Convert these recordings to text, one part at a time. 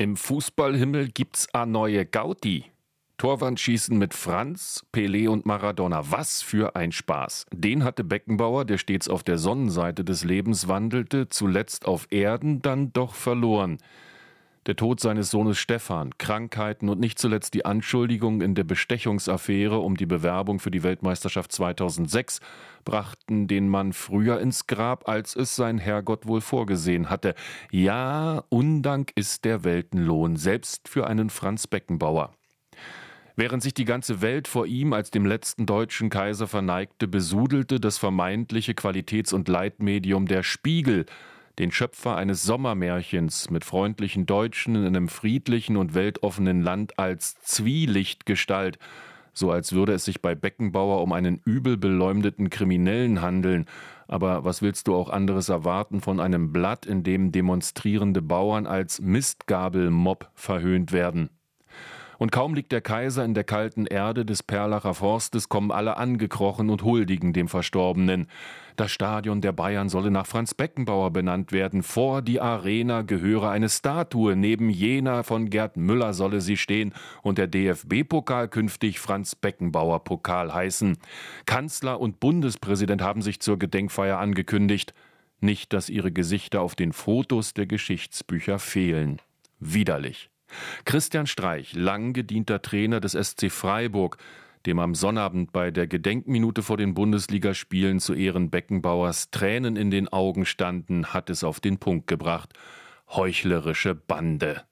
Im Fußballhimmel gibt's a neue Gauti. Torwandschießen mit Franz, Pelé und Maradona. Was für ein Spaß. Den hatte Beckenbauer, der stets auf der Sonnenseite des Lebens wandelte, zuletzt auf Erden dann doch verloren. Der Tod seines Sohnes Stefan, Krankheiten und nicht zuletzt die Anschuldigung in der Bestechungsaffäre um die Bewerbung für die Weltmeisterschaft 2006 brachten den Mann früher ins Grab, als es sein Herrgott wohl vorgesehen hatte. Ja, Undank ist der Weltenlohn, selbst für einen Franz Beckenbauer. Während sich die ganze Welt vor ihm als dem letzten deutschen Kaiser verneigte, besudelte das vermeintliche Qualitäts- und Leitmedium der Spiegel den Schöpfer eines Sommermärchens mit freundlichen Deutschen in einem friedlichen und weltoffenen Land als Zwielichtgestalt, so als würde es sich bei Beckenbauer um einen übel beleumdeten Kriminellen handeln. Aber was willst du auch anderes erwarten von einem Blatt, in dem demonstrierende Bauern als Mistgabelmob verhöhnt werden? Und kaum liegt der Kaiser in der kalten Erde des Perlacher Forstes, kommen alle angekrochen und huldigen dem Verstorbenen. Das Stadion der Bayern solle nach Franz Beckenbauer benannt werden. Vor die Arena gehöre eine Statue. Neben jener von Gerd Müller solle sie stehen und der DFB-Pokal künftig Franz Beckenbauer Pokal heißen. Kanzler und Bundespräsident haben sich zur Gedenkfeier angekündigt. Nicht, dass ihre Gesichter auf den Fotos der Geschichtsbücher fehlen. Widerlich. Christian Streich, lang gedienter Trainer des SC Freiburg, dem am Sonnabend bei der Gedenkminute vor den Bundesligaspielen zu Ehren Beckenbauers Tränen in den Augen standen, hat es auf den Punkt gebracht. Heuchlerische Bande.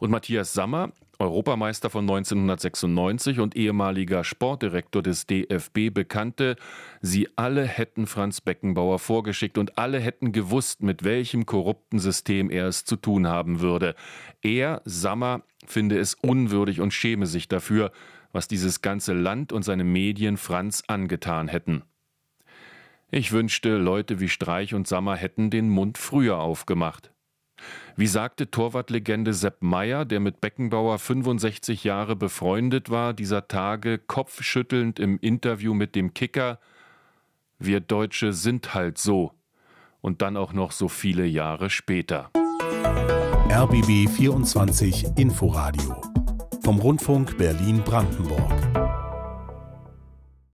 Und Matthias Sammer, Europameister von 1996 und ehemaliger Sportdirektor des DFB, bekannte, sie alle hätten Franz Beckenbauer vorgeschickt und alle hätten gewusst, mit welchem korrupten System er es zu tun haben würde. Er, Sammer, finde es unwürdig und schäme sich dafür, was dieses ganze Land und seine Medien Franz angetan hätten. Ich wünschte, Leute wie Streich und Sammer hätten den Mund früher aufgemacht. Wie sagte Torwartlegende Sepp Meyer, der mit Beckenbauer 65 Jahre befreundet war, dieser Tage kopfschüttelnd im Interview mit dem Kicker, wir Deutsche sind halt so. Und dann auch noch so viele Jahre später. RBB 24 Inforadio vom Rundfunk Berlin-Brandenburg.